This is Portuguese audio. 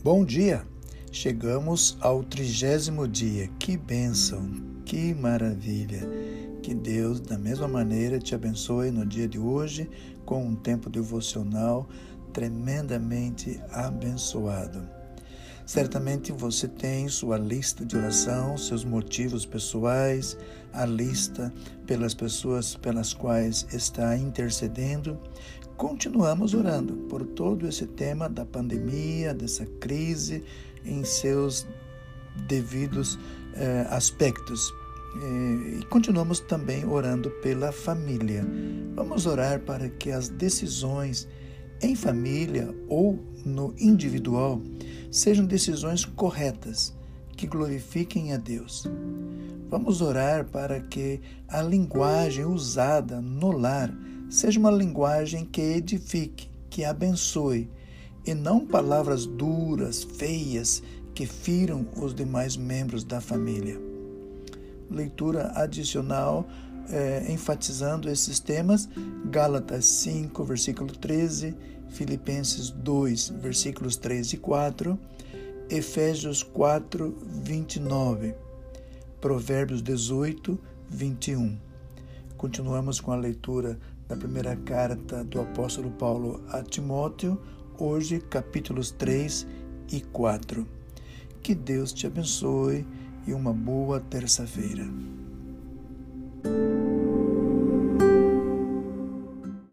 Bom dia! Chegamos ao trigésimo dia. Que bênção, que maravilha! Que Deus, da mesma maneira, te abençoe no dia de hoje com um tempo devocional tremendamente abençoado. Certamente você tem sua lista de oração, seus motivos pessoais, a lista pelas pessoas pelas quais está intercedendo. Continuamos orando por todo esse tema da pandemia, dessa crise em seus devidos eh, aspectos. E continuamos também orando pela família. Vamos orar para que as decisões em família ou no individual sejam decisões corretas, que glorifiquem a Deus. Vamos orar para que a linguagem usada no lar seja uma linguagem que edifique, que abençoe, e não palavras duras, feias, que firam os demais membros da família. Leitura adicional é, enfatizando esses temas, Gálatas 5, versículo 13, Filipenses 2, versículos 3 e 4, Efésios 4, 29, Provérbios 18, 21. Continuamos com a leitura da primeira carta do apóstolo Paulo a Timóteo, hoje capítulos 3 e 4. Que Deus te abençoe e uma boa terça-feira.